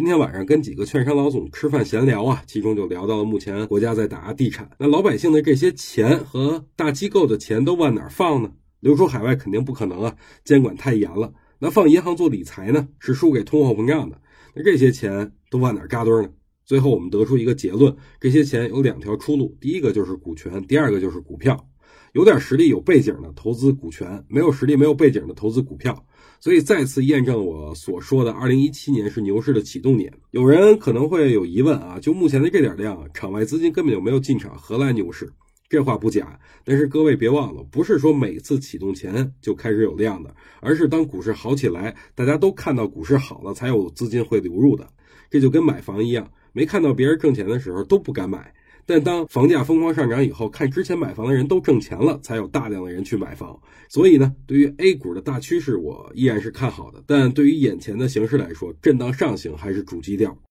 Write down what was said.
今天晚上跟几个券商老总吃饭闲聊啊，其中就聊到了目前国家在打压地产，那老百姓的这些钱和大机构的钱都往哪放呢？流出海外肯定不可能啊，监管太严了。那放银行做理财呢，是输给通货膨胀的。那这些钱都往哪扎堆呢？最后我们得出一个结论：这些钱有两条出路，第一个就是股权，第二个就是股票。有点实力、有背景的投资股权，没有实力、没有背景的投资股票。所以再次验证我所说的，二零一七年是牛市的启动年。有人可能会有疑问啊，就目前的这点量，场外资金根本就没有进场，何来牛市？这话不假，但是各位别忘了，不是说每次启动前就开始有量的，而是当股市好起来，大家都看到股市好了，才有资金会流入的。这就跟买房一样，没看到别人挣钱的时候都不敢买，但当房价疯狂上涨以后，看之前买房的人都挣钱了，才有大量的人去买房。所以呢，对于 A 股的大趋势，我依然是看好的，但对于眼前的形势来说，震荡上行还是主基调。